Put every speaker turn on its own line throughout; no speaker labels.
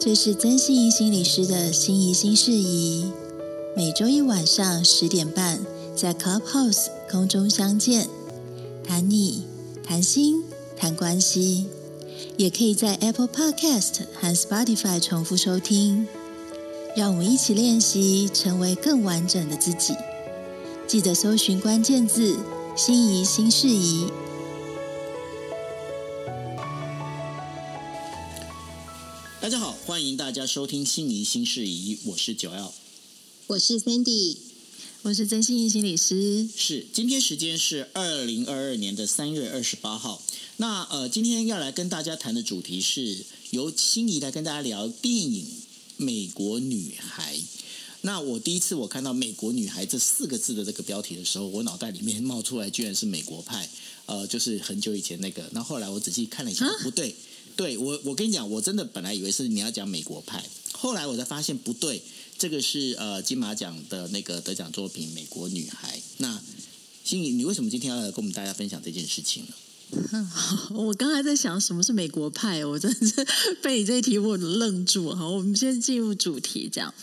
这是曾心怡心理师的心仪新事宜，每周一晚上十点半在 Clubhouse 空中相见，谈你谈心谈关系，也可以在 Apple Podcast 和 Spotify 重复收听。让我们一起练习成为更完整的自己。记得搜寻关键字“心仪新事宜”。
大家好，欢迎大家收听《心仪新事宜》，我是九 L，
我是 Sandy，
我是曾心怡心理师。
是今天时间是二零二二年的三月二十八号。那呃，今天要来跟大家谈的主题是由心仪来跟大家聊电影《美国女孩》。那我第一次我看到“美国女孩”这四个字的这个标题的时候，我脑袋里面冒出来居然是美国派，呃，就是很久以前那个。那后来我仔细看了一下，不对。对我，我跟你讲，我真的本来以为是你要讲美国派，后来我才发现不对，这个是呃金马奖的那个得奖作品《美国女孩》。那心怡，你为什么今天要来跟我们大家分享这件事情呢？
我刚才在想什么是美国派，我真的是 被你这一题我愣住。好，我们先进入主题，这样。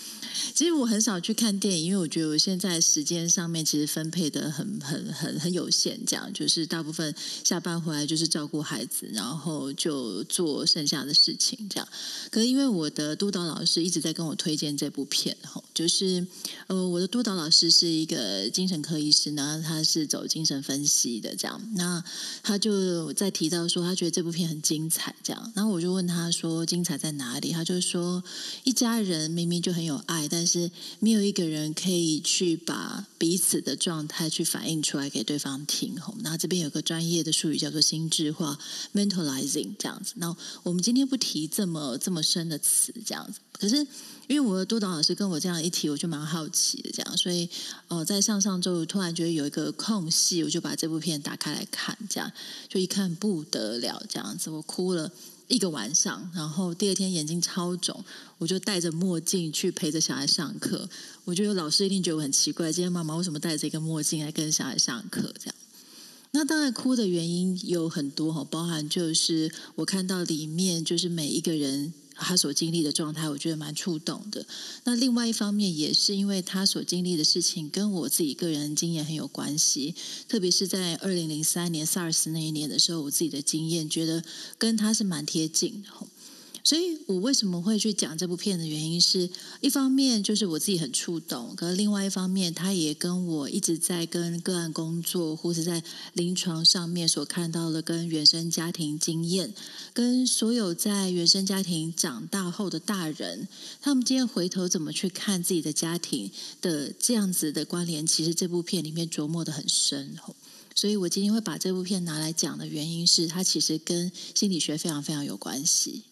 其实我很少去看电影，因为我觉得我现在时间上面其实分配的很很很很有限，这样就是大部分下班回来就是照顾孩子，然后就做剩下的事情，这样。可是因为我的督导老师一直在跟我推荐这部片，哈，就是呃，我的督导老师是一个精神科医师，然后他是走精神分析的，这样。那他就在提到说，他觉得这部片很精彩，这样。然后我就问他说，精彩在哪里？他就说，一家人明明就很有爱，但是没有一个人可以去把彼此的状态去反映出来给对方听。吼，那这边有个专业的术语叫做心智化 （mentalizing） 这样子。那我们今天不提这么这么深的词，这样子。可是因为我的督导老师跟我这样一提，我就蛮好奇的，这样。所以呃，在上上周突然觉得有一个空隙，我就把这部片打开来看，这样就一看不得了，这样子我哭了。一个晚上，然后第二天眼睛超肿，我就戴着墨镜去陪着小孩上课。我觉得老师一定觉得我很奇怪，今天妈妈为什么戴着一个墨镜来跟小孩上课？这样，那当然哭的原因有很多哈，包含就是我看到里面就是每一个人。他所经历的状态，我觉得蛮触动的。那另外一方面，也是因为他所经历的事情跟我自己个人经验很有关系。特别是在二零零三年 SARS 那一年的时候，我自己的经验觉得跟他是蛮贴近的。所以我为什么会去讲这部片的原因，是一方面就是我自己很触动，可是另外一方面，他也跟我一直在跟个案工作，或者在临床上面所看到的，跟原生家庭经验，跟所有在原生家庭长大后的大人，他们今天回头怎么去看自己的家庭的这样子的关联，其实这部片里面琢磨的很深。所以我今天会把这部片拿来讲的原因是，它其实跟心理学非常非常有关系。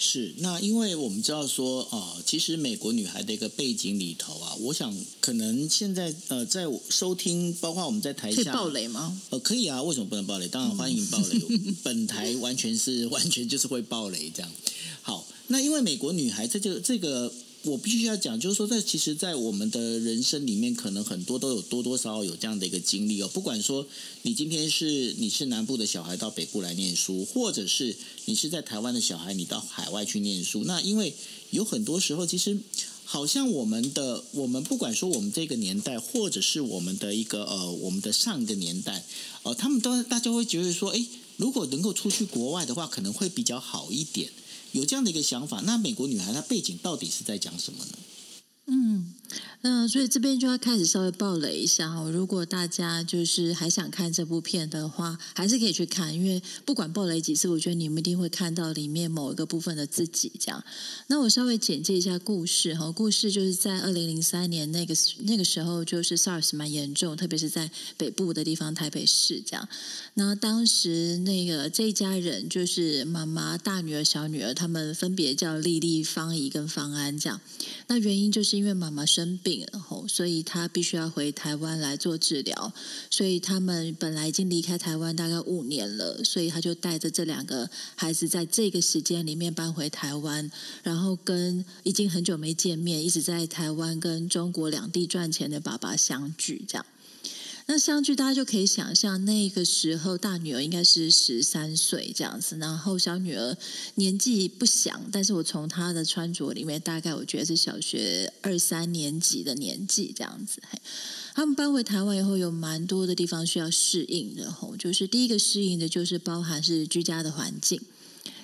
是，那因为我们知道说呃，其实美国女孩的一个背景里头啊，我想可能现在呃，在收听，包括我们在台下
暴雷吗？
呃，可以啊，为什么不能暴雷？当然欢迎暴雷，本台完全是 完全就是会暴雷这样。好，那因为美国女孩在这个这个。我必须要讲，就是说，在其实，在我们的人生里面，可能很多都有多多少少有这样的一个经历哦。不管说你今天是你是南部的小孩到北部来念书，或者是你是在台湾的小孩，你到海外去念书，那因为有很多时候，其实好像我们的我们不管说我们这个年代，或者是我们的一个呃我们的上一个年代，呃，他们都大家会觉得说，哎，如果能够出去国外的话，可能会比较好一点。有这样的一个想法，那美国女孩她背景到底是在讲什么呢？
嗯。嗯，所以这边就要开始稍微暴雷一下哈。如果大家就是还想看这部片的话，还是可以去看，因为不管暴雷几次，我觉得你们一定会看到里面某一个部分的自己。这样，那我稍微简介一下故事哈。故事就是在二零零三年那个那个时候，就是 SARS 蛮严重，特别是在北部的地方，台北市这样。那当时那个这一家人就是妈妈、大女儿、小女儿，他们分别叫丽丽、方怡跟方安这样。那原因就是因为妈妈生病。然后，所以他必须要回台湾来做治疗。所以他们本来已经离开台湾大概五年了，所以他就带着这两个孩子，在这个时间里面搬回台湾，然后跟已经很久没见面，一直在台湾跟中国两地赚钱的爸爸相聚，这样。那相距大家就可以想象，那个时候大女儿应该是十三岁这样子，然后小女儿年纪不详，但是我从她的穿着里面，大概我觉得是小学二三年级的年纪这样子。他们搬回台湾以后，有蛮多的地方需要适应的吼，就是第一个适应的就是包含是居家的环境。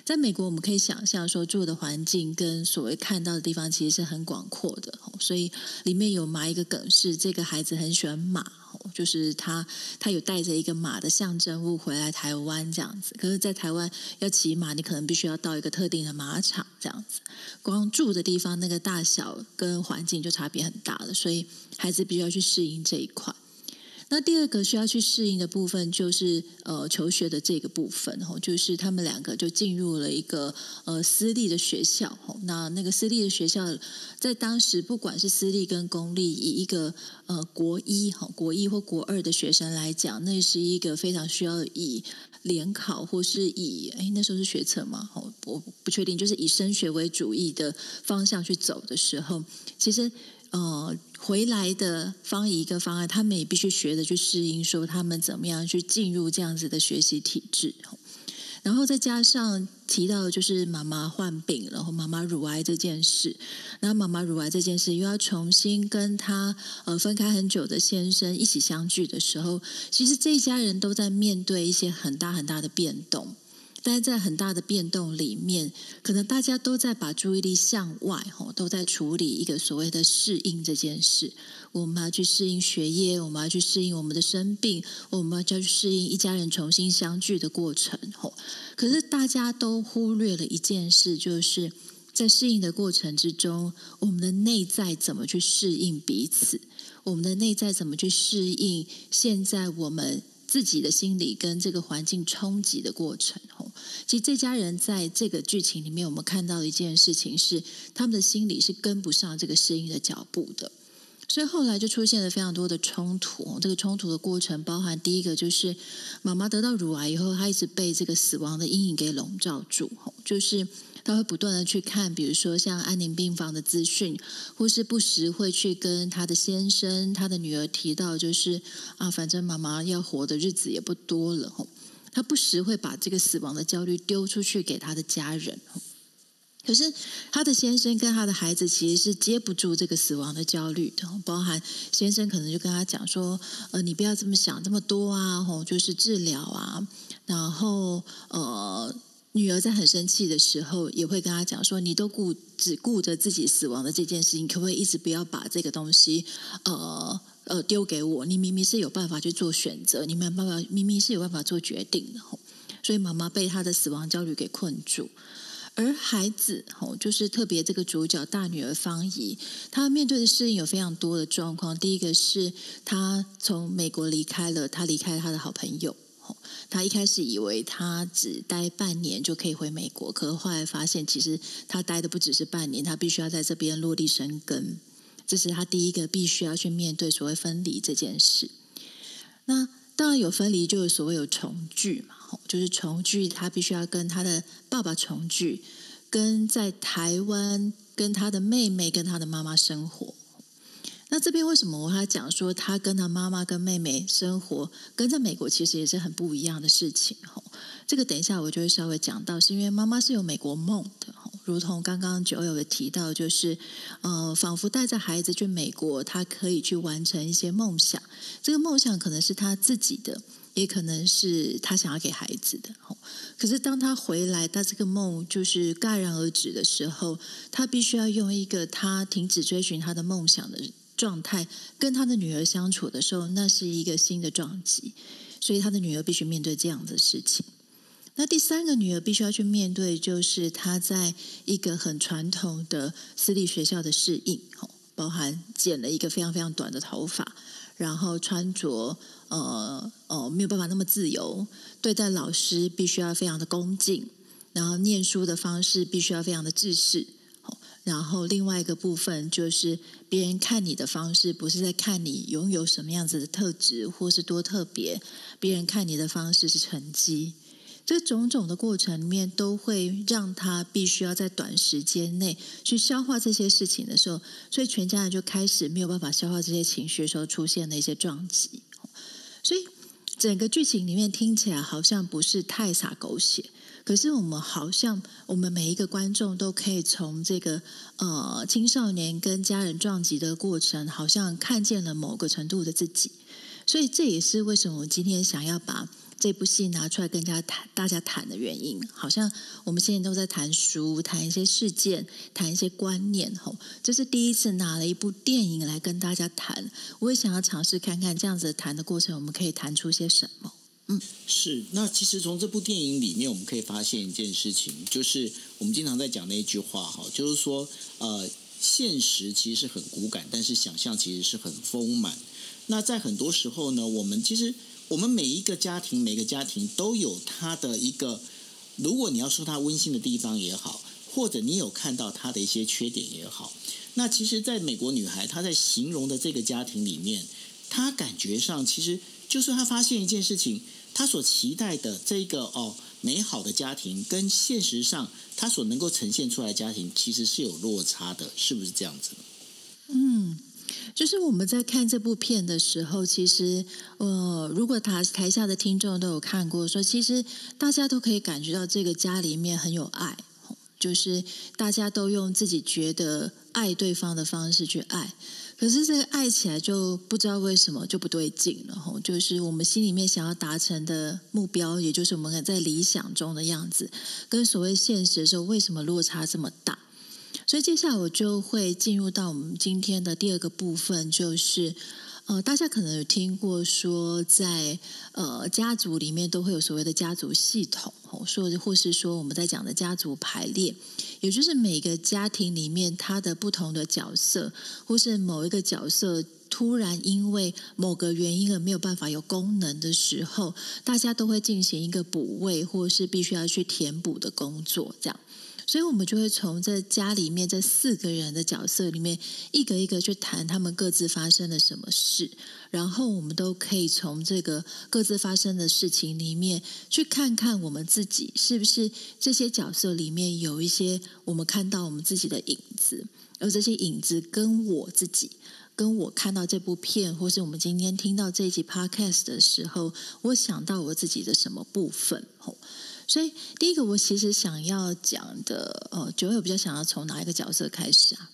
在美国，我们可以想象说住的环境跟所谓看到的地方其实是很广阔的，所以里面有埋一个梗是这个孩子很喜欢马，就是他他有带着一个马的象征物回来台湾这样子。可是，在台湾要骑马，你可能必须要到一个特定的马场这样子，光住的地方那个大小跟环境就差别很大了，所以孩子必须要去适应这一块。那第二个需要去适应的部分，就是呃求学的这个部分，吼，就是他们两个就进入了一个呃私立的学校，吼，那那个私立的学校在当时不管是私立跟公立，以一个呃国一哈国一或国二的学生来讲，那是一个非常需要以联考或是以哎那时候是学测嘛，吼，我不确定，就是以升学为主义的方向去走的时候，其实。呃，回来的方一个方案，他们也必须学着去适应，说他们怎么样去进入这样子的学习体制。然后再加上提到就是妈妈患病，然后妈妈乳癌这件事，然后妈妈乳癌这件事又要重新跟他呃分开很久的先生一起相聚的时候，其实这一家人都在面对一些很大很大的变动。但是在很大的变动里面，可能大家都在把注意力向外，吼，都在处理一个所谓的适应这件事。我们要去适应学业，我们要去适应我们的生病，我们要去适应一家人重新相聚的过程，吼。可是大家都忽略了一件事，就是在适应的过程之中，我们的内在怎么去适应彼此？我们的内在怎么去适应现在我们？自己的心理跟这个环境冲击的过程，吼，其实这家人在这个剧情里面，我们看到的一件事情是，他们的心理是跟不上这个适应的脚步的，所以后来就出现了非常多的冲突。这个冲突的过程，包含第一个就是妈妈得到乳癌以后，她一直被这个死亡的阴影给笼罩住，就是。他会不断的去看，比如说像安宁病房的资讯，或是不时会去跟他的先生、他的女儿提到，就是啊，反正妈妈要活的日子也不多了吼。他不时会把这个死亡的焦虑丢出去给他的家人，可是他的先生跟他的孩子其实是接不住这个死亡的焦虑的，包含先生可能就跟他讲说，呃，你不要这么想这么多啊，吼，就是治疗啊，然后呃。女儿在很生气的时候，也会跟他讲说：“你都顾只顾着自己死亡的这件事情，可不可以一直不要把这个东西，呃呃丢给我？你明明是有办法去做选择，你没有办法，明明是有办法做决定的。所以妈妈被她的死亡焦虑给困住，而孩子吼，就是特别这个主角大女儿方怡，她面对的适应有非常多的状况。第一个是她从美国离开了，她离开了她的好朋友。他一开始以为他只待半年就可以回美国，可是后来发现，其实他待的不只是半年，他必须要在这边落地生根。这是他第一个必须要去面对所谓分离这件事。那当然有分离，就有所谓有重聚嘛，就是重聚，他必须要跟他的爸爸重聚，跟在台湾跟他的妹妹跟他的妈妈生活。那这边为什么我他讲说他跟他妈妈跟妹妹生活跟在美国其实也是很不一样的事情吼？这个等一下我就会稍微讲到，是因为妈妈是有美国梦的，如同刚刚九友的提到，就是呃，仿佛带着孩子去美国，他可以去完成一些梦想。这个梦想可能是他自己的，也可能是他想要给孩子的。可是当他回来，他这个梦就是戛然而止的时候，他必须要用一个他停止追寻他的梦想的。状态跟他的女儿相处的时候，那是一个新的撞击，所以他的女儿必须面对这样的事情。那第三个女儿必须要去面对，就是她在一个很传统的私立学校的适应，包含剪了一个非常非常短的头发，然后穿着呃呃没有办法那么自由，对待老师必须要非常的恭敬，然后念书的方式必须要非常的制式。然后另外一个部分就是别人看你的方式，不是在看你拥有什么样子的特质或是多特别，别人看你的方式是成绩。这种种的过程里面，都会让他必须要在短时间内去消化这些事情的时候，所以全家人就开始没有办法消化这些情绪的时候，出现了一些撞击。所以整个剧情里面听起来好像不是太洒狗血。可是我们好像，我们每一个观众都可以从这个呃青少年跟家人撞击的过程，好像看见了某个程度的自己。所以这也是为什么我今天想要把这部戏拿出来跟大家谈，大家谈的原因。好像我们现在都在谈书，谈一些事件，谈一些观念。吼，这是第一次拿了一部电影来跟大家谈。我也想要尝试看看这样子谈的过程，我们可以谈出些什么。
嗯，是。那其实从这部电影里面，我们可以发现一件事情，就是我们经常在讲那一句话哈，就是说，呃，现实其实是很骨感，但是想象其实是很丰满。那在很多时候呢，我们其实我们每一个家庭，每个家庭都有它的一个，如果你要说它温馨的地方也好，或者你有看到它的一些缺点也好，那其实，在美国女孩她在形容的这个家庭里面，她感觉上其实就是她发现一件事情。她所期待的这个哦美好的家庭，跟现实上她所能够呈现出来家庭，其实是有落差的，是不是这样子？
嗯，就是我们在看这部片的时候，其实呃，如果台台下的听众都有看过，说其实大家都可以感觉到这个家里面很有爱，就是大家都用自己觉得爱对方的方式去爱。可是这个爱起来就不知道为什么就不对劲了吼，就是我们心里面想要达成的目标，也就是我们在理想中的样子，跟所谓现实的时候为什么落差这么大？所以接下来我就会进入到我们今天的第二个部分，就是。呃，大家可能有听过说，在呃家族里面都会有所谓的家族系统，说或是说我们在讲的家族排列，也就是每个家庭里面它的不同的角色，或是某一个角色突然因为某个原因而没有办法有功能的时候，大家都会进行一个补位，或是必须要去填补的工作，这样。所以，我们就会从这家里面这四个人的角色里面，一个一个去谈他们各自发生了什么事，然后我们都可以从这个各自发生的事情里面，去看看我们自己是不是这些角色里面有一些我们看到我们自己的影子，而这些影子跟我自己，跟我看到这部片，或是我们今天听到这一集 podcast 的时候，我想到我自己的什么部分，吼。所以，第一个我其实想要讲的，呃，九月比较想要从哪一个角色开始啊？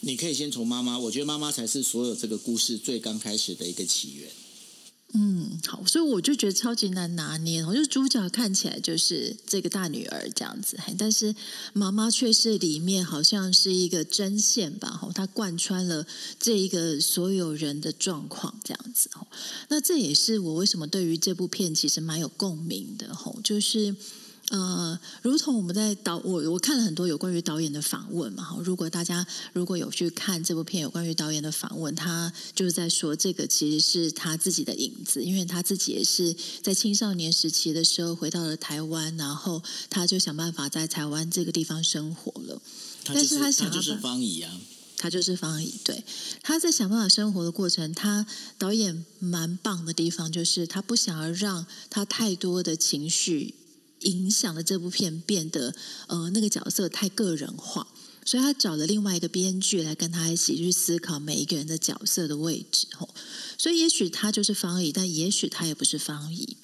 你可以先从妈妈，我觉得妈妈才是所有这个故事最刚开始的一个起源。
嗯，好，所以我就觉得超级难拿捏。我就主角看起来就是这个大女儿这样子，但是妈妈却是里面好像是一个针线吧，吼，她贯穿了这一个所有人的状况这样子。那这也是我为什么对于这部片其实蛮有共鸣的，吼，就是。呃，如同我们在导我我看了很多有关于导演的访问嘛，哈，如果大家如果有去看这部片有关于导演的访问，他就是在说这个其实是他自己的影子，因为他自己也是在青少年时期的时候回到了台湾，然后他就想办法在台湾这个地方生活了。
但是他想就是方怡啊，
他就是方怡，对，他在想办法生活的过程，他导演蛮棒的地方就是他不想要让他太多的情绪。影响了这部片变得呃那个角色太个人化，所以他找了另外一个编剧来跟他一起去思考每一个人的角色的位置吼，所以也许他就是方怡，但也许他也不是方怡。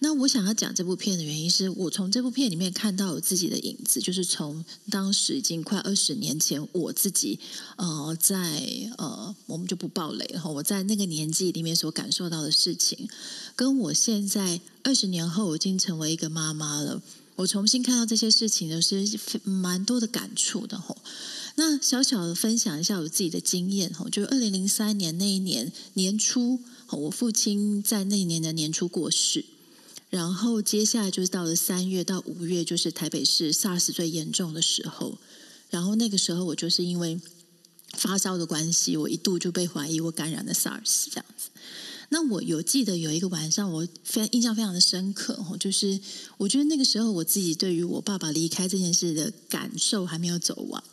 那我想要讲这部片的原因是我从这部片里面看到我自己的影子，就是从当时已经快二十年前我自己呃在呃我们就不暴雷哈，我在那个年纪里面所感受到的事情，跟我现在二十年后我已经成为一个妈妈了，我重新看到这些事情的是蛮多的感触的吼。那小小的分享一下我自己的经验吼，就二零零三年那一年年初，我父亲在那一年的年初过世。然后接下来就是到了三月到五月，就是台北市 SARS 最严重的时候。然后那个时候我就是因为发烧的关系，我一度就被怀疑我感染了 SARS 这样子。那我有记得有一个晚上，我非常印象非常的深刻哦，就是我觉得那个时候我自己对于我爸爸离开这件事的感受还没有走完，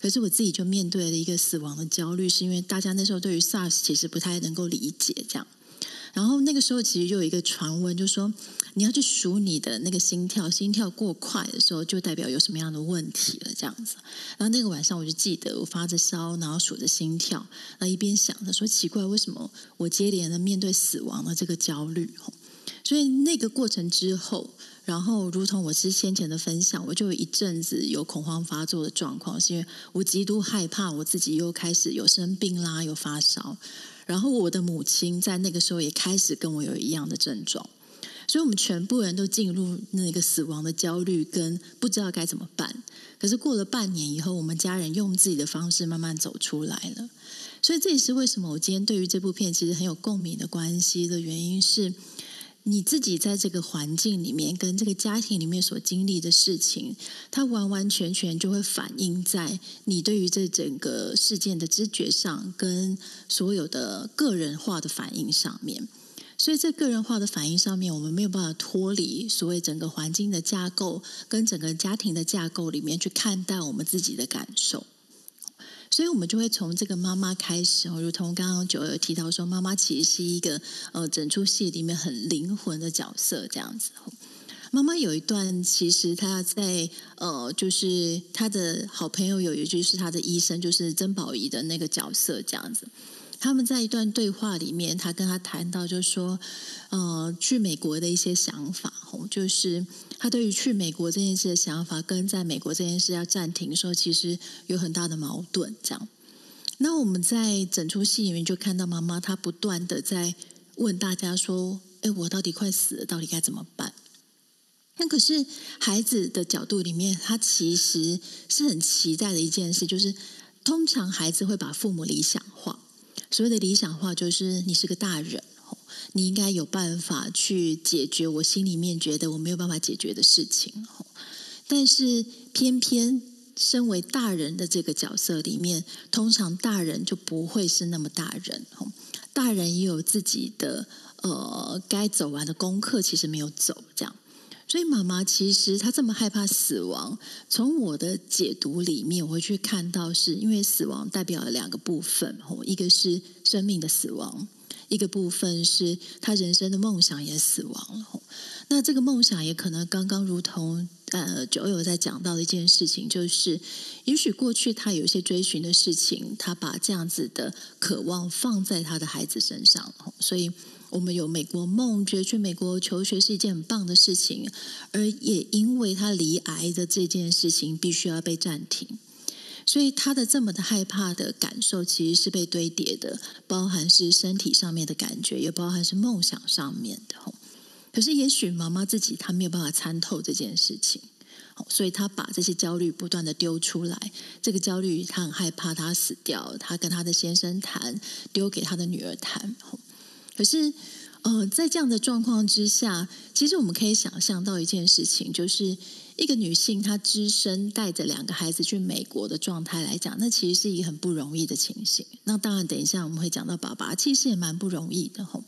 可是我自己就面对了一个死亡的焦虑，是因为大家那时候对于 SARS 其实不太能够理解这样。然后那个时候其实就有一个传闻，就说你要去数你的那个心跳，心跳过快的时候，就代表有什么样的问题了，这样子。然后那个晚上我就记得我发着烧，然后数着心跳，那一边想着说奇怪，为什么我接连的面对死亡的这个焦虑？所以那个过程之后，然后如同我之先前的分享，我就有一阵子有恐慌发作的状况，是因为我极度害怕我自己又开始有生病啦，有发烧。然后我的母亲在那个时候也开始跟我有一样的症状，所以我们全部人都进入那个死亡的焦虑跟不知道该怎么办。可是过了半年以后，我们家人用自己的方式慢慢走出来了。所以这也是为什么我今天对于这部片其实很有共鸣的关系的原因是。你自己在这个环境里面，跟这个家庭里面所经历的事情，它完完全全就会反映在你对于这整个事件的知觉上，跟所有的个人化的反应上面。所以，在个人化的反应上面，我们没有办法脱离所谓整个环境的架构跟整个家庭的架构里面去看待我们自己的感受。所以，我们就会从这个妈妈开始哦，如同刚刚九有提到说，妈妈其实是一个呃，整出戏里面很灵魂的角色，这样子。妈妈有一段，其实她在呃，就是她的好朋友有一句是她的医生，就是曾宝仪的那个角色，这样子。他们在一段对话里面，他跟他谈到，就是说，呃，去美国的一些想法，就是他对于去美国这件事的想法，跟在美国这件事要暂停的时候，其实有很大的矛盾。这样，那我们在整出戏里面就看到妈妈，她不断的在问大家说：“哎，我到底快死了，到底该怎么办？”那可是孩子的角度里面，他其实是很期待的一件事，就是通常孩子会把父母理想化。所谓的理想化，就是你是个大人，你应该有办法去解决我心里面觉得我没有办法解决的事情。但是偏偏身为大人的这个角色里面，通常大人就不会是那么大人。大人也有自己的呃该走完的功课，其实没有走，这样。所以妈妈其实她这么害怕死亡，从我的解读里面，我会去看到，是因为死亡代表了两个部分，一个是生命的死亡，一个部分是他人生的梦想也死亡了。那这个梦想也可能刚刚如同呃九友在讲到的一件事情，就是也许过去他有一些追寻的事情，他把这样子的渴望放在他的孩子身上，所以。我们有美国梦，觉得去美国求学是一件很棒的事情，而也因为他离癌的这件事情必须要被暂停，所以他的这么的害怕的感受其实是被堆叠的，包含是身体上面的感觉，也包含是梦想上面的。可是也许妈妈自己她没有办法参透这件事情，所以她把这些焦虑不断的丢出来。这个焦虑，她很害怕她死掉，她跟她的先生谈，丢给她的女儿谈。可是，呃，在这样的状况之下，其实我们可以想象到一件事情，就是一个女性她只身带着两个孩子去美国的状态来讲，那其实是一个很不容易的情形。那当然，等一下我们会讲到爸爸，其实也蛮不容易的吼。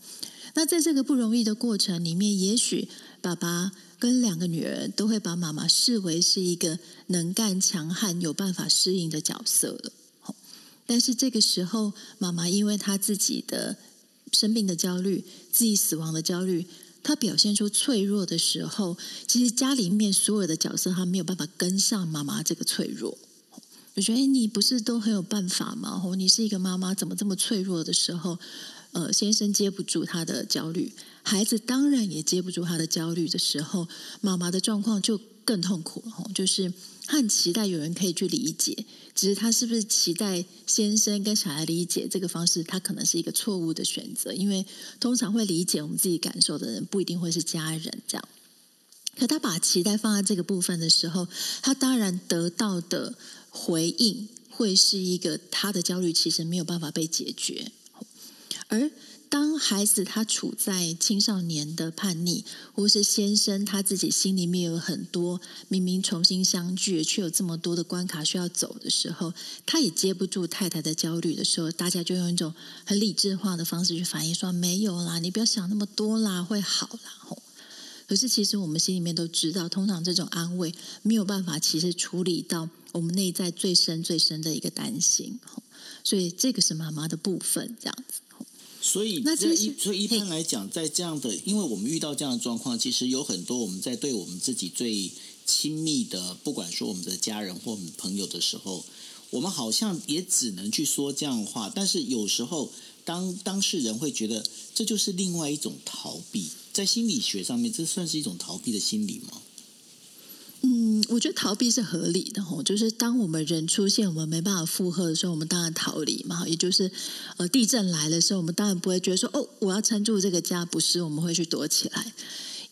那在这个不容易的过程里面，也许爸爸跟两个女儿都会把妈妈视为是一个能干、强悍、有办法适应的角色了。但是这个时候，妈妈因为她自己的生病的焦虑，自己死亡的焦虑，他表现出脆弱的时候，其实家里面所有的角色，他没有办法跟上妈妈这个脆弱。我觉得，哎，你不是都很有办法吗？哦，你是一个妈妈，怎么这么脆弱的时候，呃，先生接不住他的焦虑，孩子当然也接不住他的焦虑的时候，妈妈的状况就更痛苦了。就是。他很期待有人可以去理解，只是他是不是期待先生跟小孩理解这个方式，他可能是一个错误的选择，因为通常会理解我们自己感受的人不一定会是家人。这样，可他把期待放在这个部分的时候，他当然得到的回应会是一个他的焦虑其实没有办法被解决，而。当孩子他处在青少年的叛逆，或是先生他自己心里面有很多明明重新相聚，却有这么多的关卡需要走的时候，他也接不住太太的焦虑的时候，大家就用一种很理智化的方式去反映说：“没有啦，你不要想那么多啦，会好啦。”，可是其实我们心里面都知道，通常这种安慰没有办法，其实处理到我们内在最深最深的一个担心。所以这个是妈妈的部分，这样子。
所以，
那
这
其实
一所以一般来讲，在这样的，因为我们遇到这样的状况，其实有很多我们在对我们自己最亲密的，不管说我们的家人或我们朋友的时候，我们好像也只能去说这样的话。但是有时候，当当事人会觉得这就是另外一种逃避，在心理学上面，这算是一种逃避的心理吗？
嗯，我觉得逃避是合理的吼，就是当我们人出现我们没办法负荷的时候，我们当然逃离嘛。也就是呃，地震来的时候，我们当然不会觉得说哦，我要撑住这个家，不是，我们会去躲起来。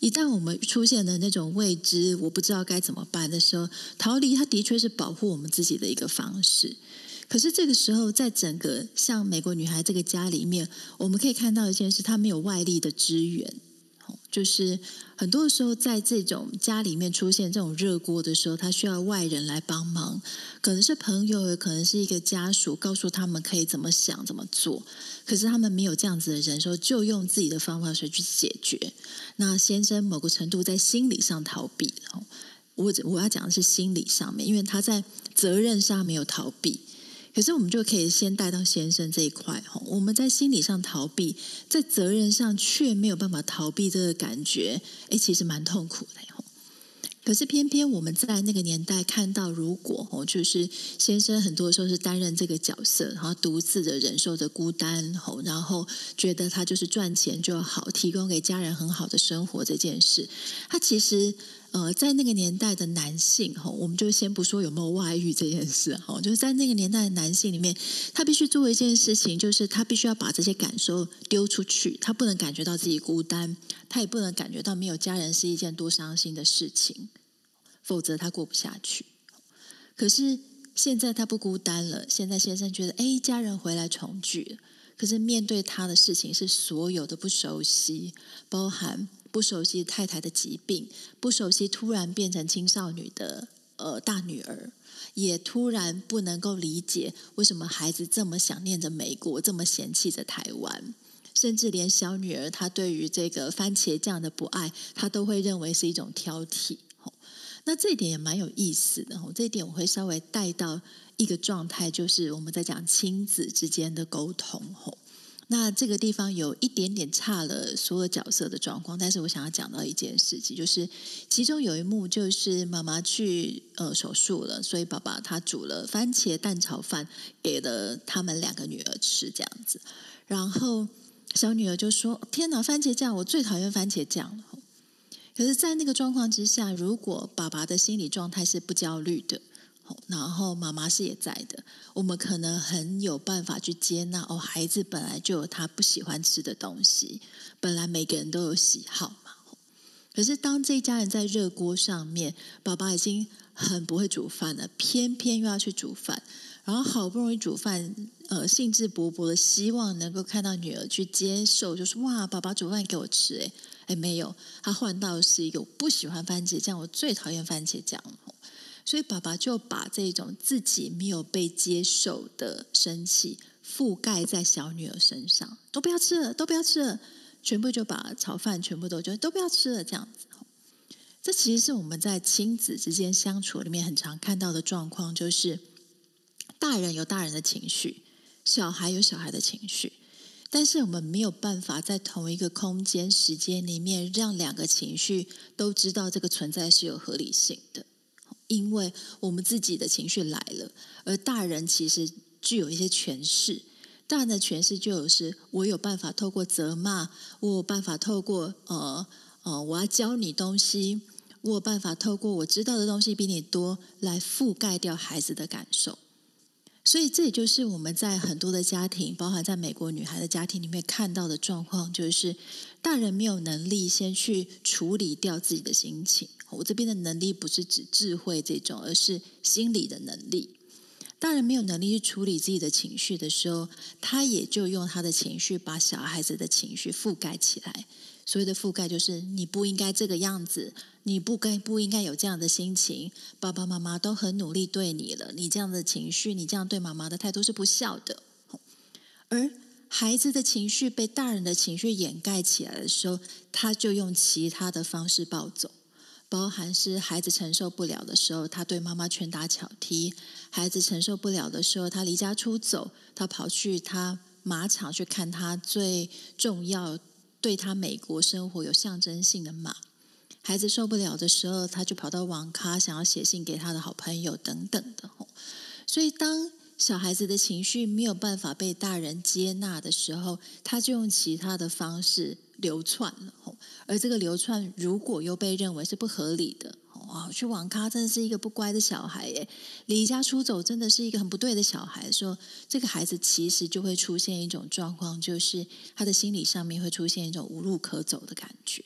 一旦我们出现的那种未知，我不知道该怎么办的时候，逃离它的确是保护我们自己的一个方式。可是这个时候，在整个像美国女孩这个家里面，我们可以看到一件事，她没有外力的支援。就是很多时候，在这种家里面出现这种热锅的时候，他需要外人来帮忙，可能是朋友，也可能是一个家属，告诉他们可以怎么想、怎么做。可是他们没有这样子的人，说就用自己的方法去解决。那先生某个程度在心理上逃避，我我要讲的是心理上面，因为他在责任上没有逃避。可是我们就可以先带到先生这一块哈，我们在心理上逃避，在责任上却没有办法逃避这个感觉，哎，其实蛮痛苦的哈。可是偏偏我们在那个年代看到，如果哦，就是先生很多时候是担任这个角色，然后独自的忍受着孤单吼，然后觉得他就是赚钱就好，提供给家人很好的生活这件事，他其实。呃，在那个年代的男性哈，我们就先不说有没有外遇这件事哈，就是在那个年代的男性里面，他必须做一件事情，就是他必须要把这些感受丢出去，他不能感觉到自己孤单，他也不能感觉到没有家人是一件多伤心的事情，否则他过不下去。可是现在他不孤单了，现在先生觉得，哎，家人回来重聚，可是面对他的事情是所有的不熟悉，包含。不熟悉太太的疾病，不熟悉突然变成青少女的呃大女儿，也突然不能够理解为什么孩子这么想念着美国，这么嫌弃着台湾，甚至连小女儿她对于这个番茄酱的不爱，她都会认为是一种挑剔。那这一点也蛮有意思的。这一点我会稍微带到一个状态，就是我们在讲亲子之间的沟通。吼。那这个地方有一点点差了所有角色的状况，但是我想要讲到一件事情，就是其中有一幕就是妈妈去呃手术了，所以爸爸他煮了番茄蛋炒饭给了他们两个女儿吃，这样子。然后小女儿就说：“天哪，番茄酱！我最讨厌番茄酱了。”可是，在那个状况之下，如果爸爸的心理状态是不焦虑的。然后妈妈是也在的，我们可能很有办法去接纳哦，孩子本来就有他不喜欢吃的东西，本来每个人都有喜好嘛。可是当这一家人在热锅上面，爸爸已经很不会煮饭了，偏偏又要去煮饭，然后好不容易煮饭，呃，兴致勃勃的希望能够看到女儿去接受，就是哇，爸爸煮饭给我吃，哎哎，没有，他换到是一个我不喜欢番茄酱，我最讨厌番茄酱。所以爸爸就把这种自己没有被接受的生气覆盖在小女儿身上，都不要吃了，都不要吃了，全部就把炒饭全部都就都不要吃了，这样子。这其实是我们在亲子之间相处里面很常看到的状况，就是大人有大人的情绪，小孩有小孩的情绪，但是我们没有办法在同一个空间时间里面让两个情绪都知道这个存在是有合理性的。因为我们自己的情绪来了，而大人其实具有一些诠释。大人的诠释就有是：我有办法透过责骂，我有办法透过呃呃，我要教你东西，我有办法透过我知道的东西比你多来覆盖掉孩子的感受。所以这也就是我们在很多的家庭，包含在美国女孩的家庭里面看到的状况，就是大人没有能力先去处理掉自己的心情。我这边的能力不是指智慧这种，而是心理的能力。大人没有能力去处理自己的情绪的时候，他也就用他的情绪把小孩子的情绪覆盖起来。所谓的覆盖，就是你不应该这个样子，你不该不应该有这样的心情。爸爸妈妈都很努力对你了，你这样的情绪，你这样对妈妈的态度是不孝的。而孩子的情绪被大人的情绪掩盖起来的时候，他就用其他的方式暴走。包含是孩子承受不了的时候，他对妈妈拳打脚踢；孩子承受不了的时候，他离家出走，他跑去他马场去看他最重要、对他美国生活有象征性的骂。孩子受不了的时候，他就跑到网咖，想要写信给他的好朋友等等的。所以，当小孩子的情绪没有办法被大人接纳的时候，他就用其他的方式流窜了。而这个流窜，如果又被认为是不合理的，哇，去网咖真的是一个不乖的小孩耶，离家出走真的是一个很不对的小孩。说这个孩子其实就会出现一种状况，就是他的心理上面会出现一种无路可走的感觉。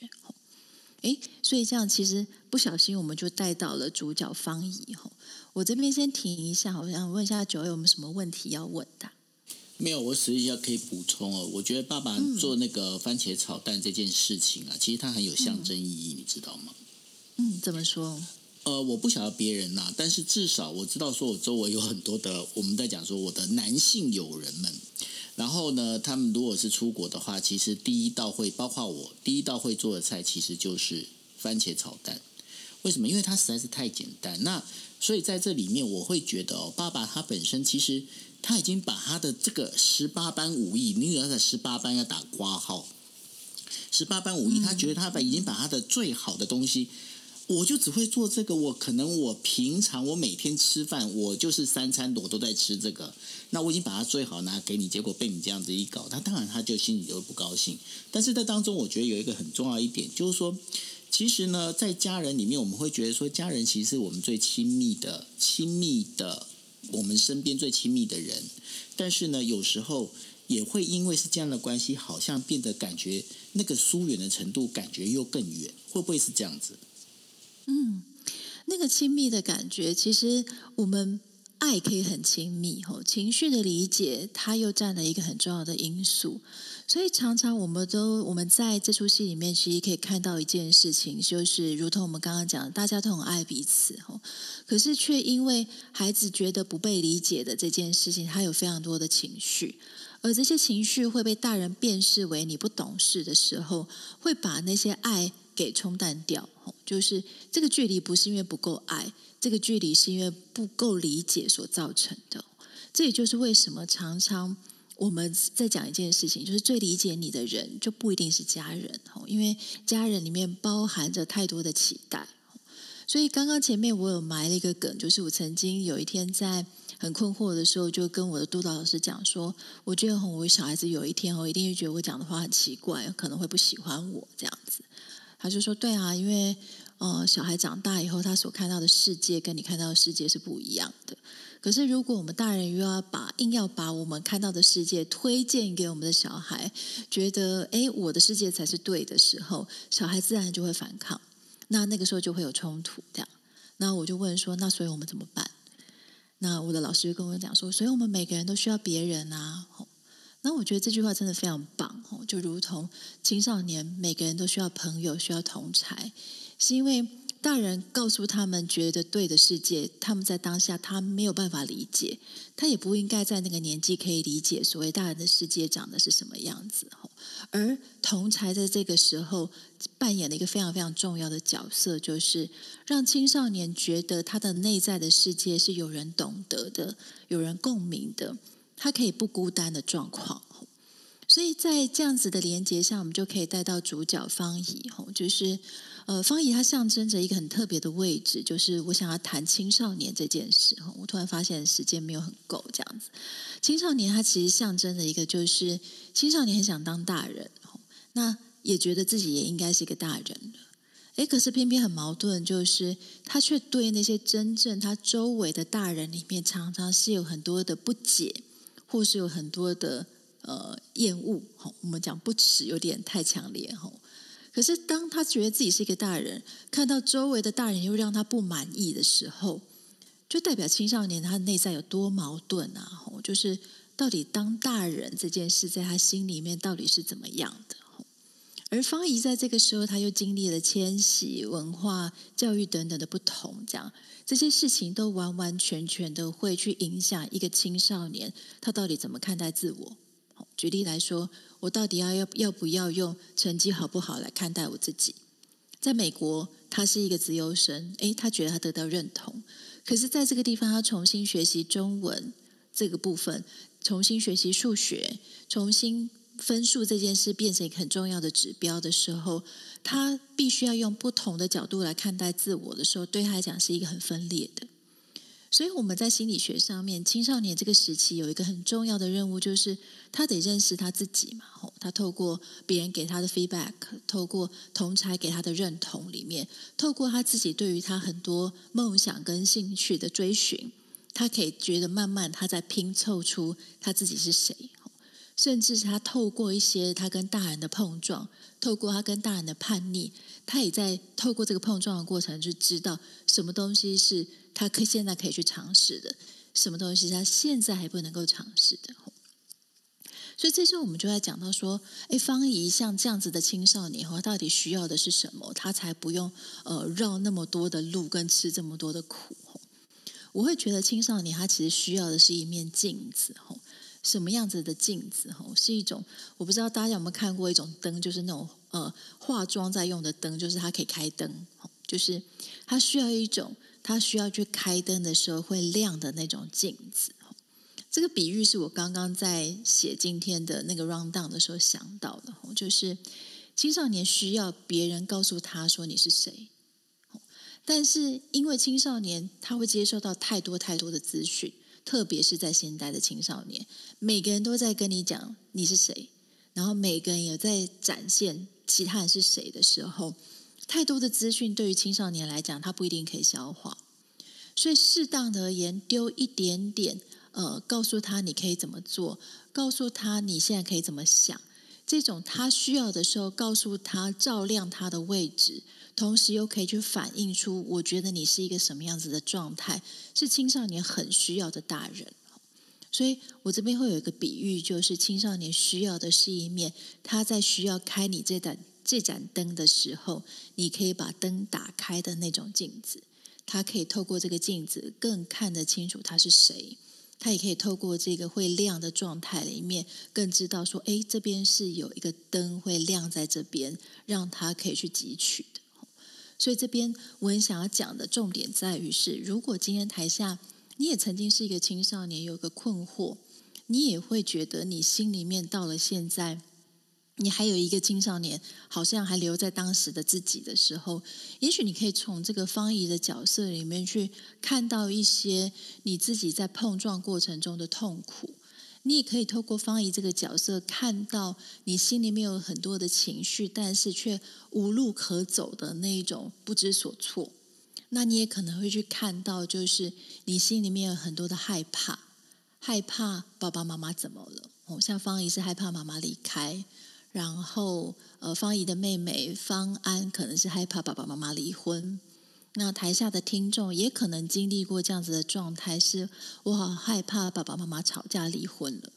哎，所以这样其实不小心我们就带到了主角方怡吼。我这边先停一下，我想问一下九位有没有什么问题要问的？
没有，我实际上可以补充哦。我觉得爸爸做那个番茄炒蛋这件事情啊，其实它很有象征意义，你知道吗？
嗯，怎么说？
呃，我不晓得别人呐，但是至少我知道，说我周围有很多的我们在讲说我的男性友人们。然后呢，他们如果是出国的话，其实第一道会包括我第一道会做的菜，其实就是番茄炒蛋。为什么？因为它实在是太简单。那所以在这里面，我会觉得哦，爸爸他本身其实他已经把他的这个十八般武艺，你要在十八般要打挂号，十八般武艺，他觉得他把已经把他的最好的东西。我就只会做这个，我可能我平常我每天吃饭，我就是三餐我都在吃这个。那我已经把它最好拿给你，结果被你这样子一搞，他当然他就心里就会不高兴。但是在当中，我觉得有一个很重要一点，就是说，其实呢，在家人里面，我们会觉得说，家人其实是我们最亲密的、亲密的，我们身边最亲密的人。但是呢，有时候也会因为是这样的关系，好像变得感觉那个疏远的程度，感觉又更远，会不会是这样子？
嗯，那个亲密的感觉，其实我们爱可以很亲密吼，情绪的理解，它又占了一个很重要的因素。所以常常我们都我们在这出戏里面，其实可以看到一件事情，就是如同我们刚刚讲，大家都很爱彼此吼，可是却因为孩子觉得不被理解的这件事情，他有非常多的情绪，而这些情绪会被大人辨识为你不懂事的时候，会把那些爱给冲淡掉。就是这个距离不是因为不够爱，这个距离是因为不够理解所造成的。这也就是为什么常常我们在讲一件事情，就是最理解你的人就不一定是家人哦，因为家人里面包含着太多的期待。所以刚刚前面我有埋了一个梗，就是我曾经有一天在很困惑的时候，就跟我的督导老师讲说，我觉得我小孩子有一天哦，一定会觉得我讲的话很奇怪，可能会不喜欢我这样子。他就说：“对啊，因为呃，小孩长大以后，他所看到的世界跟你看到的世界是不一样的。可是，如果我们大人又要把硬要把我们看到的世界推荐给我们的小孩，觉得哎，我的世界才是对的时候，小孩自然就会反抗。那那个时候就会有冲突。这样，那我就问说：那所以我们怎么办？那我的老师就跟我讲说：所以我们每个人都需要别人啊。”那我觉得这句话真的非常棒哦，就如同青少年每个人都需要朋友、需要同才，是因为大人告诉他们觉得对的世界，他们在当下他没有办法理解，他也不应该在那个年纪可以理解所谓大人的世界长的是什么样子而同才在这个时候扮演了一个非常非常重要的角色，就是让青少年觉得他的内在的世界是有人懂得的、有人共鸣的。他可以不孤单的状况，所以在这样子的连接下，我们就可以带到主角方怡吼，就是呃，方怡她象征着一个很特别的位置，就是我想要谈青少年这件事哈。我突然发现时间没有很够，这样子，青少年他其实象征着一个，就是青少年很想当大人，那也觉得自己也应该是一个大人了，哎，可是偏偏很矛盾，就是他却对那些真正他周围的大人里面，常常是有很多的不解。或是有很多的呃厌恶，吼，我们讲不耻有点太强烈，吼。可是当他觉得自己是一个大人，看到周围的大人又让他不满意的时候，就代表青少年他内在有多矛盾啊！吼，就是到底当大人这件事，在他心里面到底是怎么样的？而方怡在这个时候，他又经历了迁徙、文化、教育等等的不同，这样这些事情都完完全全的会去影响一个青少年，他到底怎么看待自我？举例来说，我到底要要要不要用成绩好不好来看待我自己？在美国，他是一个自由生，诶，他觉得他得到认同，可是在这个地方，他重新学习中文。这个部分，重新学习数学，重新分数这件事变成一个很重要的指标的时候，他必须要用不同的角度来看待自我的时候，对他来讲是一个很分裂的。所以我们在心理学上面，青少年这个时期有一个很重要的任务，就是他得认识他自己嘛。他透过别人给他的 feedback，透过同才给他的认同里面，透过他自己对于他很多梦想跟兴趣的追寻，他可以觉得慢慢他在拼凑出他自己是谁。甚至是他透过一些他跟大人的碰撞，透过他跟大人的叛逆，他也在透过这个碰撞的过程，就知道什么东西是。他可现在可以去尝试的什么东西，他现在还不能够尝试的。所以这时候我们就在讲到说，哎，方怡像这样子的青少年，他到底需要的是什么？他才不用呃绕那么多的路，跟吃这么多的苦。我会觉得青少年他其实需要的是一面镜子。什么样子的镜子？哈，是一种我不知道大家有没有看过一种灯，就是那种呃化妆在用的灯，就是它可以开灯。就是它需要一种。他需要去开灯的时候会亮的那种镜子，这个比喻是我刚刚在写今天的那个 round down 的时候想到的，就是青少年需要别人告诉他说你是谁，但是因为青少年他会接受到太多太多的资讯，特别是在现代的青少年，每个人都在跟你讲你是谁，然后每个人也在展现其他人是谁的时候。太多的资讯对于青少年来讲，他不一定可以消化，所以适当的而言，丢一点点，呃，告诉他你可以怎么做，告诉他你现在可以怎么想，这种他需要的时候，告诉他照亮他的位置，同时又可以去反映出我觉得你是一个什么样子的状态，是青少年很需要的大人。所以我这边会有一个比喻，就是青少年需要的是一面，他在需要开你这盏。这盏灯的时候，你可以把灯打开的那种镜子，他可以透过这个镜子更看得清楚他是谁。他也可以透过这个会亮的状态里面，更知道说，哎，这边是有一个灯会亮在这边，让他可以去汲取。所以这边我很想要讲的重点在于是，如果今天台下你也曾经是一个青少年，有个困惑，你也会觉得你心里面到了现在。你还有一个青少年，好像还留在当时的自己的时候，也许你可以从这个方怡的角色里面去看到一些你自己在碰撞过程中的痛苦。你也可以透过方怡这个角色，看到你心里面有很多的情绪，但是却无路可走的那一种不知所措。那你也可能会去看到，就是你心里面有很多的害怕，害怕爸爸妈妈怎么了？哦，像方怡是害怕妈妈离开。然后，呃，方怡的妹妹方安可能是害怕爸爸妈妈离婚。那台下的听众也可能经历过这样子的状态，是我好害怕爸爸妈妈吵架离婚了。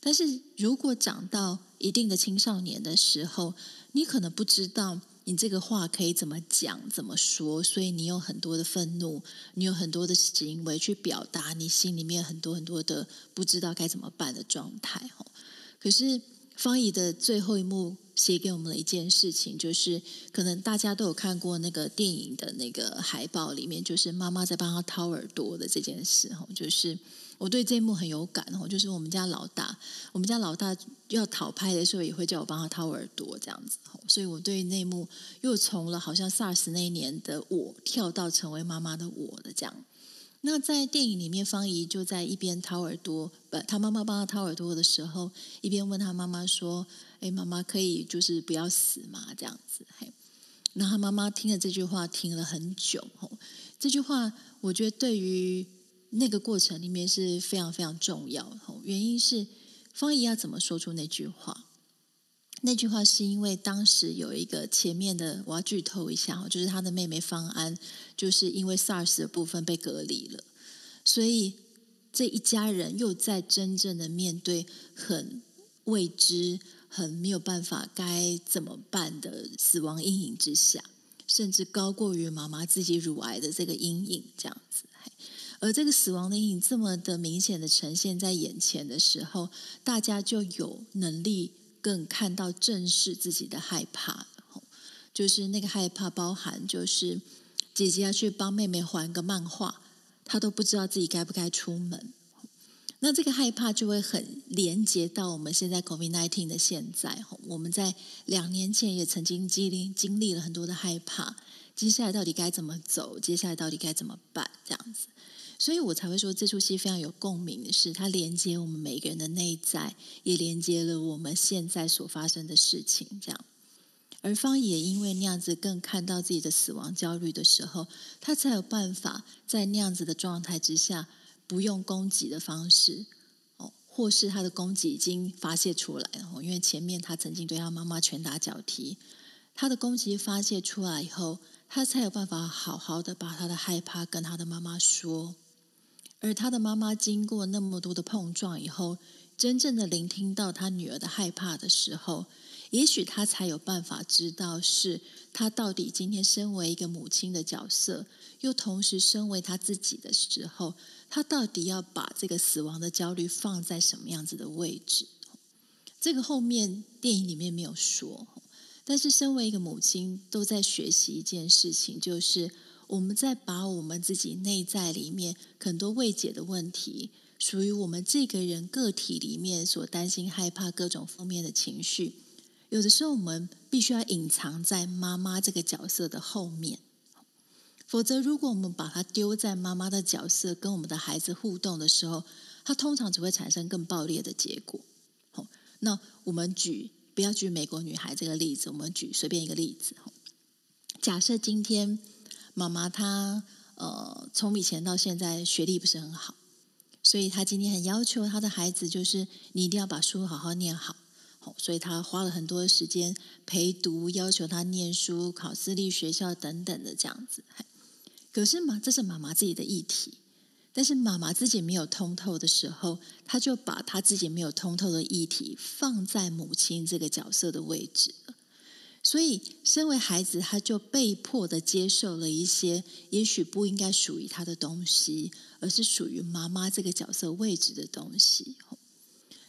但是如果长到一定的青少年的时候，你可能不知道你这个话可以怎么讲、怎么说，所以你有很多的愤怒，你有很多的行为去表达你心里面很多很多的不知道该怎么办的状态。可是。方怡的最后一幕写给我们的一件事情，就是可能大家都有看过那个电影的那个海报里面，就是妈妈在帮他掏耳朵的这件事。哈，就是我对这一幕很有感。哈，就是我们家老大，我们家老大要讨拍的时候，也会叫我帮他掏耳朵这样子。所以我对那幕又从了好像 SARS 那一年的我，跳到成为妈妈的我的这样。那在电影里面，方怡就在一边掏耳朵，不，他妈妈帮他掏耳朵的时候，一边问他妈妈说：“哎，妈妈可以就是不要死吗？”这样子，嘿。那他妈妈听了这句话，听了很久。吼这句话，我觉得对于那个过程里面是非常非常重要。原因是方怡要怎么说出那句话？那句话是因为当时有一个前面的，我要剧透一下就是他的妹妹方安，就是因为 SARS 的部分被隔离了，所以这一家人又在真正的面对很未知、很没有办法该怎么办的死亡阴影之下，甚至高过于妈妈自己乳癌的这个阴影这样子。而这个死亡的阴影这么的明显的呈现在眼前的时候，大家就有能力。更看到正视自己的害怕，就是那个害怕包含，就是姐姐要去帮妹妹还个漫画，她都不知道自己该不该出门。那这个害怕就会很连接到我们现在 COVID-19 的现在。我们在两年前也曾经经历经历了很多的害怕，接下来到底该怎么走？接下来到底该怎么办？这样子，所以我才会说这出戏非常有共鸣的是，它连接我们每个人的内在，也连接了我们现在所发生的事情。这样，而方也因为那样子更看到自己的死亡焦虑的时候，他才有办法在那样子的状态之下。不用攻击的方式，哦，或是他的攻击已经发泄出来了。因为前面他曾经对他妈妈拳打脚踢，他的攻击发泄出来以后，他才有办法好好的把他的害怕跟他的妈妈说。而他的妈妈经过那么多的碰撞以后，真正的聆听到他女儿的害怕的时候。也许他才有办法知道，是他到底今天身为一个母亲的角色，又同时身为他自己的时候，他到底要把这个死亡的焦虑放在什么样子的位置？这个后面电影里面没有说，但是身为一个母亲，都在学习一件事情，就是我们在把我们自己内在里面很多未解的问题，属于我们这个人个体里面所担心、害怕各种负面的情绪。有的时候，我们必须要隐藏在妈妈这个角色的后面，否则，如果我们把它丢在妈妈的角色跟我们的孩子互动的时候，它通常只会产生更暴烈的结果。好，那我们举不要举美国女孩这个例子，我们举随便一个例子。假设今天妈妈她呃从以前到现在学历不是很好，所以她今天很要求她的孩子，就是你一定要把书好好念好。所以她花了很多时间陪读，要求他念书、考私立学校等等的这样子。可是嘛，这是妈妈自己的议题。但是妈妈自己没有通透的时候，她就把她自己没有通透的议题放在母亲这个角色的位置了所以，身为孩子，他就被迫的接受了一些也许不应该属于他的东西，而是属于妈妈这个角色位置的东西。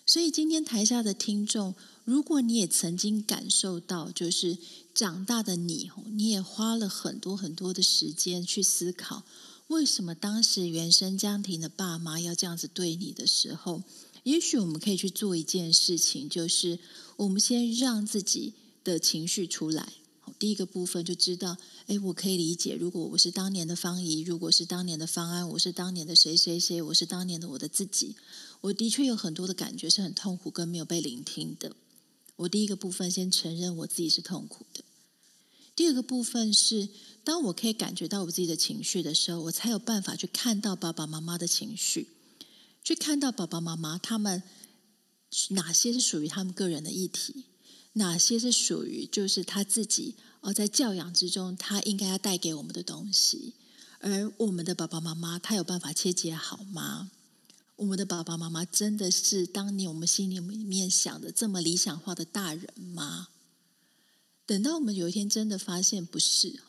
所以今天台下的听众，如果你也曾经感受到，就是长大的你，你也花了很多很多的时间去思考，为什么当时原生家庭的爸妈要这样子对你的时候，也许我们可以去做一件事情，就是我们先让自己的情绪出来。第一个部分就知道，哎，我可以理解，如果我是当年的方怡，如果是当年的方安，我是当年的谁谁谁，我是当年的我的自己。我的确有很多的感觉是很痛苦跟没有被聆听的。我第一个部分先承认我自己是痛苦的。第二个部分是，当我可以感觉到我自己的情绪的时候，我才有办法去看到爸爸妈妈的情绪，去看到爸爸妈妈他们哪些是属于他们个人的议题，哪些是属于就是他自己哦在教养之中他应该要带给我们的东西，而我们的爸爸妈妈他有办法切解好吗？我们的爸爸妈妈真的是当年我们心里面想的这么理想化的大人吗？等到我们有一天真的发现不是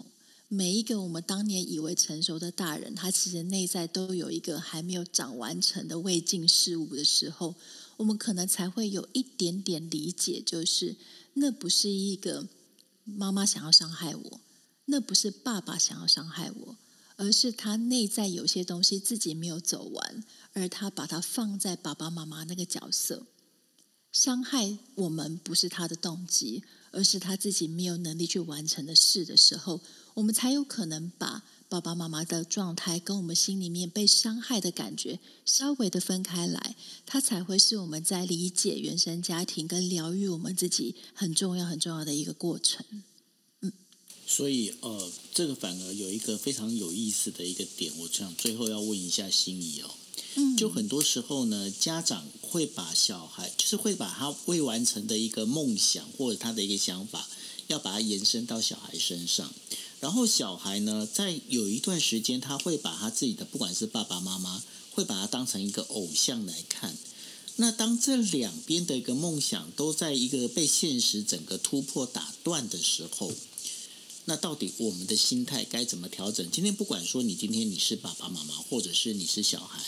每一个我们当年以为成熟的大人，他其实内在都有一个还没有长完成的未尽事物的时候，我们可能才会有一点点理解，就是那不是一个妈妈想要伤害我，那不是爸爸想要伤害我。而是他内在有些东西自己没有走完，而他把它放在爸爸妈妈那个角色，伤害我们不是他的动机，而是他自己没有能力去完成的事的时候，我们才有可能把爸爸妈妈的状态跟我们心里面被伤害的感觉稍微的分开来，它才会是我们在理解原生家庭跟疗愈我们自己很重要很重要的一个过程。
所以，呃，这个反而有一个非常有意思的一个点，我想最后要问一下心仪哦。嗯，就很多时候呢，家长会把小孩，就是会把他未完成的一个梦想或者他的一个想法，要把它延伸到小孩身上。然后小孩呢，在有一段时间，他会把他自己的，不管是爸爸妈妈，会把他当成一个偶像来看。那当这两边的一个梦想都在一个被现实整个突破打断的时候。那到底我们的心态该怎么调整？今天不管说你今天你是爸爸妈妈，或者是你是小孩，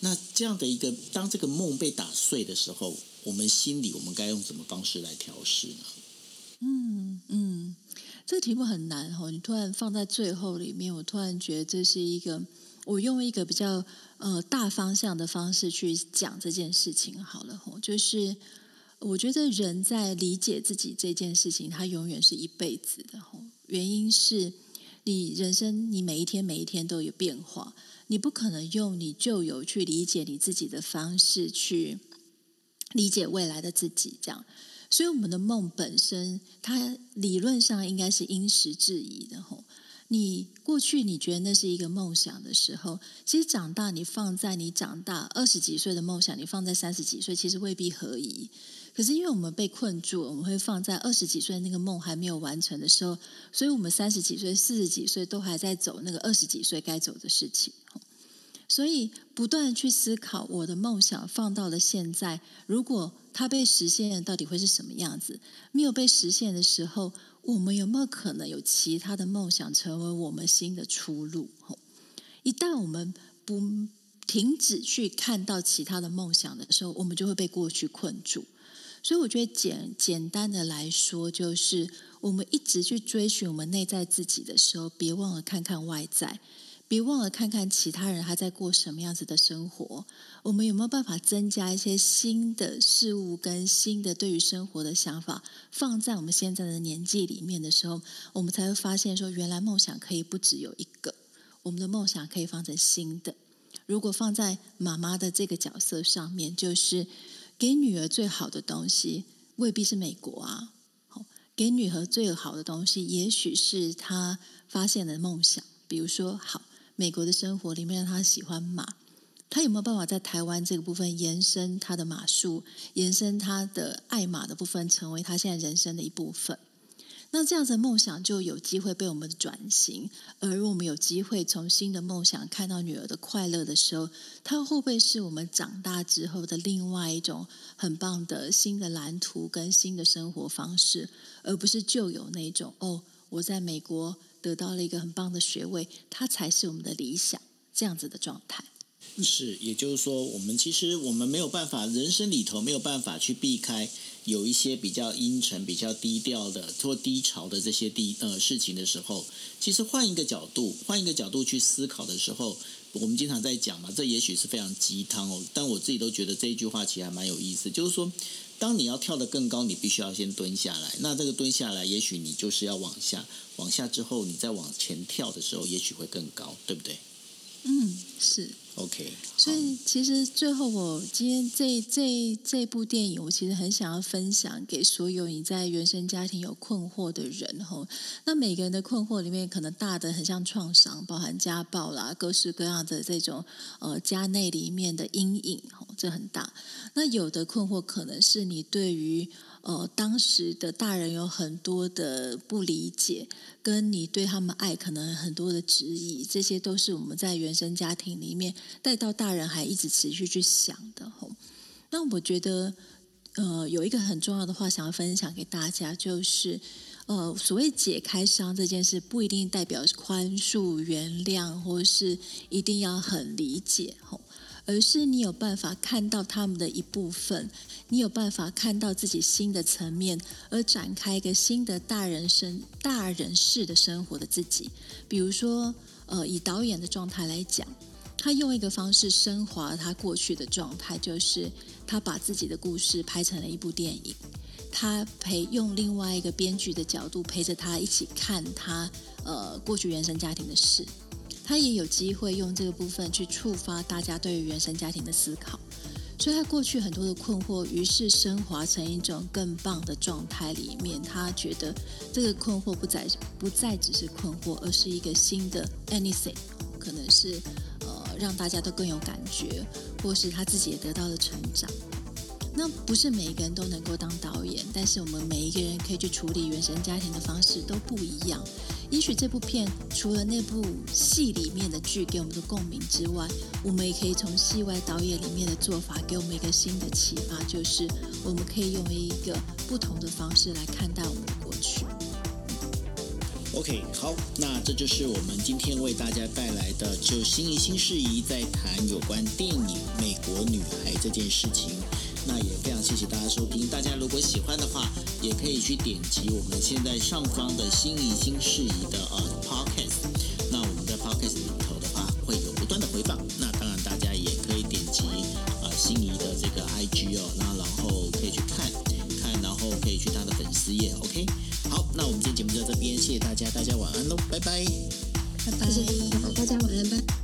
那这样的一个当这个梦被打碎的时候，我们心里我们该用什么方式来调试呢？
嗯，个题目很难哈。你突然放在最后里面，我突然觉得这是一个我用一个比较呃大方向的方式去讲这件事情好了吼，就是我觉得人在理解自己这件事情，它永远是一辈子的吼。原因是你人生你每一天每一天都有变化，你不可能用你旧有去理解你自己的方式去理解未来的自己，这样。所以我们的梦本身，它理论上应该是因时制宜的吼。你过去你觉得那是一个梦想的时候，其实长大你放在你长大二十几岁的梦想，你放在三十几岁，其实未必合宜。可是因为我们被困住，我们会放在二十几岁那个梦还没有完成的时候，所以我们三十几岁、四十几岁都还在走那个二十几岁该走的事情。所以不断去思考我的梦想放到了现在，如果它被实现，到底会是什么样子？没有被实现的时候，我们有没有可能有其他的梦想成为我们新的出路？一旦我们不停止去看到其他的梦想的时候，我们就会被过去困住。所以我觉得简简单的来说，就是我们一直去追寻我们内在自己的时候，别忘了看看外在。别忘了看看其他人他在过什么样子的生活。我们有没有办法增加一些新的事物跟新的对于生活的想法，放在我们现在的年纪里面的时候，我们才会发现说，原来梦想可以不只有一个。我们的梦想可以放成新的。如果放在妈妈的这个角色上面，就是给女儿最好的东西，未必是美国啊。好，给女儿最好的东西，也许是她发现的梦想。比如说，好。美国的生活里面，他喜欢马，他有没有办法在台湾这个部分延伸他的马术，延伸他的爱马的部分，成为他现在人生的一部分？那这样子的梦想就有机会被我们转型，而我们有机会从新的梦想看到女儿的快乐的时候，它会不会是我们长大之后的另外一种很棒的新的蓝图跟新的生活方式，而不是旧有那种哦，我在美国。得到了一个很棒的学位，它才是我们的理想这样子的状态。
是，也就是说，我们其实我们没有办法，人生里头没有办法去避开有一些比较阴沉、比较低调的或低潮的这些低呃事情的时候，其实换一个角度，换一个角度去思考的时候，我们经常在讲嘛，这也许是非常鸡汤哦，但我自己都觉得这一句话其实还蛮有意思，就是说。当你要跳得更高，你必须要先蹲下来。那这个蹲下来，也许你就是要往下，往下之后，你再往前跳的时候，也许会更高，对不对？
嗯，是。
OK，
所以其实最后我今天这这这部电影，我其实很想要分享给所有你在原生家庭有困惑的人吼。那每个人的困惑里面，可能大的很像创伤，包含家暴啦，各式各样的这种呃家内里面的阴影吼，这很大。那有的困惑可能是你对于。呃，当时的大人有很多的不理解，跟你对他们爱可能很多的质疑，这些都是我们在原生家庭里面带到大人还一直持续去想的吼。那我觉得，呃，有一个很重要的话想要分享给大家，就是呃，所谓解开伤这件事，不一定代表宽恕、原谅，或是一定要很理解吼。而是你有办法看到他们的一部分，你有办法看到自己新的层面，而展开一个新的大人生、大人式的生活的自己。比如说，呃，以导演的状态来讲，他用一个方式升华他过去的状态，就是他把自己的故事拍成了一部电影。他陪用另外一个编剧的角度陪着他一起看他呃过去原生家庭的事。他也有机会用这个部分去触发大家对于原生家庭的思考，所以他过去很多的困惑，于是升华成一种更棒的状态里面。他觉得这个困惑不再不再只是困惑，而是一个新的 anything，可能是呃让大家都更有感觉，或是他自己也得到了成长。那不是每一个人都能够当导演，但是我们每一个人可以去处理原生家庭的方式都不一样。也许这部片除了那部戏里面的剧给我们的共鸣之外，我们也可以从戏外导演里面的做法给我们一个新的启发，就是我们可以用一个不同的方式来看待我们的过去。
OK，好，那这就是我们今天为大家带来的，就新一新事宜在谈有关电影《美国女孩》这件事情。那也非常谢谢大家收听。大家如果喜欢的话也可以去点击我们现在上方的心仪新事宜的呃 podcast 那我们在 podcast 里头的话会有不断的回放。那当然大家也可以点击啊心仪的这个 ig 哦那然后可以去看看然后可以去他的粉丝页 ok 好那我们今天节目就到这边谢谢大家大家晚安喽拜拜。
拜拜。
大家晚安拜。